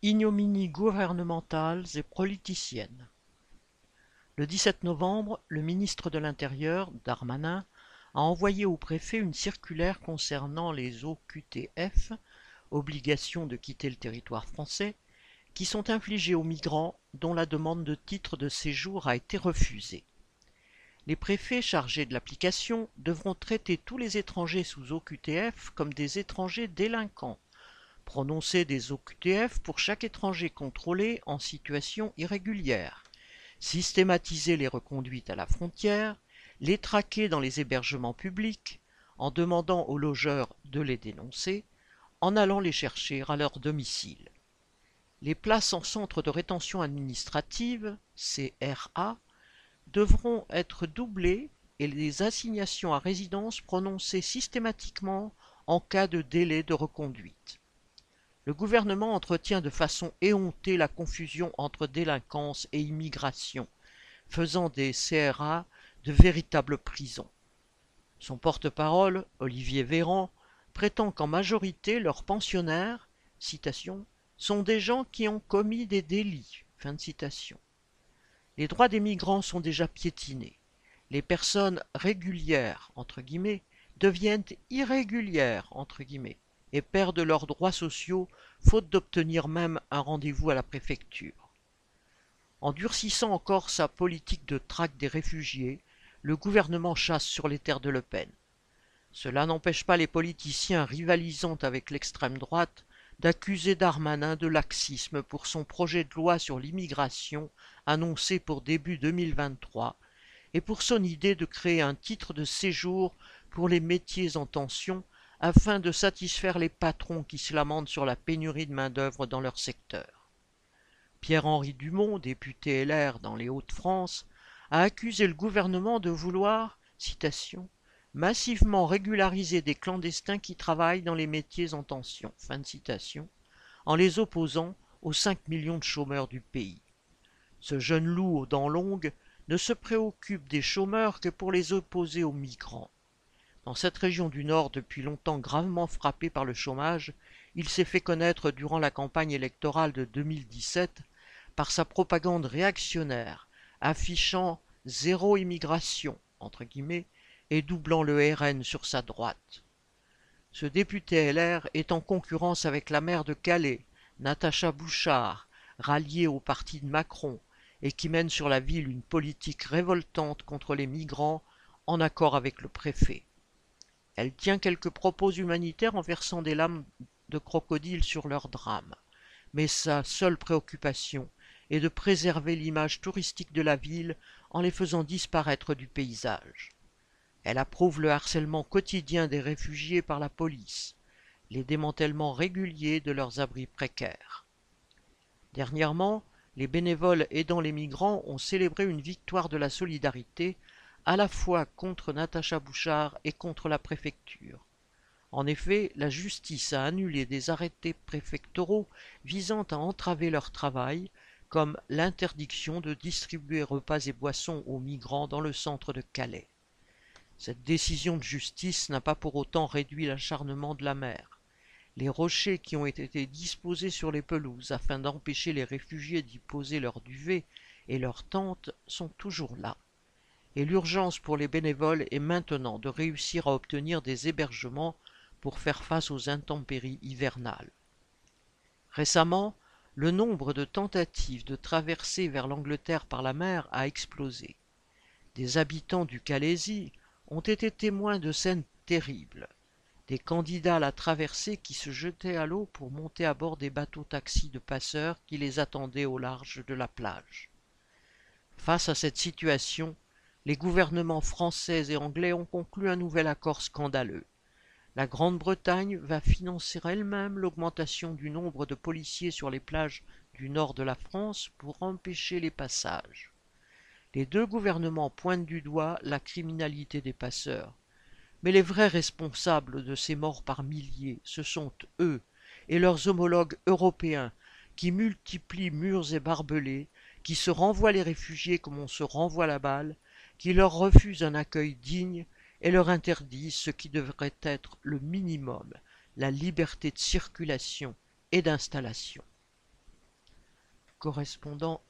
Ignominies gouvernementales et politiciennes. Le 17 novembre, le ministre de l'Intérieur, Darmanin, a envoyé au préfet une circulaire concernant les OQTF, obligation de quitter le territoire français, qui sont infligées aux migrants dont la demande de titre de séjour a été refusée. Les préfets chargés de l'application devront traiter tous les étrangers sous OQTF comme des étrangers délinquants prononcer des OQTF pour chaque étranger contrôlé en situation irrégulière, systématiser les reconduites à la frontière, les traquer dans les hébergements publics, en demandant aux logeurs de les dénoncer, en allant les chercher à leur domicile. Les places en centre de rétention administrative, CRA, devront être doublées et les assignations à résidence prononcées systématiquement en cas de délai de reconduite. Le gouvernement entretient de façon éhontée la confusion entre délinquance et immigration, faisant des CRA de véritables prisons. Son porte-parole, Olivier Véran, prétend qu'en majorité leurs pensionnaires, sont des gens qui ont commis des délits. Les droits des migrants sont déjà piétinés. Les personnes régulières, entre guillemets, deviennent irrégulières, et perdent leurs droits sociaux faute d'obtenir même un rendez-vous à la préfecture. En durcissant encore sa politique de traque des réfugiés, le gouvernement chasse sur les terres de Le Pen. Cela n'empêche pas les politiciens rivalisant avec l'extrême droite d'accuser Darmanin de laxisme pour son projet de loi sur l'immigration annoncé pour début 2023 et pour son idée de créer un titre de séjour pour les métiers en tension afin de satisfaire les patrons qui se lamentent sur la pénurie de main-d'œuvre dans leur secteur. Pierre-Henri Dumont, député LR dans les Hauts-de-France, a accusé le gouvernement de vouloir, citation, massivement régulariser des clandestins qui travaillent dans les métiers en tension, fin de citation, en les opposant aux 5 millions de chômeurs du pays. Ce jeune loup aux dents longues ne se préoccupe des chômeurs que pour les opposer aux migrants. Dans cette région du Nord depuis longtemps gravement frappée par le chômage, il s'est fait connaître durant la campagne électorale de 2017 par sa propagande réactionnaire, affichant zéro immigration, et doublant le RN sur sa droite. Ce député LR est en concurrence avec la maire de Calais, Natacha Bouchard, ralliée au parti de Macron, et qui mène sur la ville une politique révoltante contre les migrants en accord avec le préfet. Elle tient quelques propos humanitaires en versant des lames de crocodile sur leur drame. Mais sa seule préoccupation est de préserver l'image touristique de la ville en les faisant disparaître du paysage. Elle approuve le harcèlement quotidien des réfugiés par la police, les démantèlements réguliers de leurs abris précaires. Dernièrement, les bénévoles aidant les migrants ont célébré une victoire de la solidarité à la fois contre Natacha Bouchard et contre la préfecture. En effet, la justice a annulé des arrêtés préfectoraux visant à entraver leur travail, comme l'interdiction de distribuer repas et boissons aux migrants dans le centre de Calais. Cette décision de justice n'a pas pour autant réduit l'acharnement de la mer. Les rochers qui ont été disposés sur les pelouses afin d'empêcher les réfugiés d'y poser leurs duvets et leurs tentes sont toujours là et l'urgence pour les bénévoles est maintenant de réussir à obtenir des hébergements pour faire face aux intempéries hivernales. Récemment, le nombre de tentatives de traverser vers l'Angleterre par la mer a explosé. Des habitants du Calaisie ont été témoins de scènes terribles. Des candidats à la traversée qui se jetaient à l'eau pour monter à bord des bateaux-taxis de passeurs qui les attendaient au large de la plage. Face à cette situation, les gouvernements français et anglais ont conclu un nouvel accord scandaleux. La Grande-Bretagne va financer elle-même l'augmentation du nombre de policiers sur les plages du nord de la France pour empêcher les passages. Les deux gouvernements pointent du doigt la criminalité des passeurs. Mais les vrais responsables de ces morts par milliers, ce sont eux et leurs homologues européens qui multiplient murs et barbelés, qui se renvoient les réfugiés comme on se renvoie la balle, qui leur refuse un accueil digne et leur interdit ce qui devrait être le minimum, la liberté de circulation et d'installation. correspondant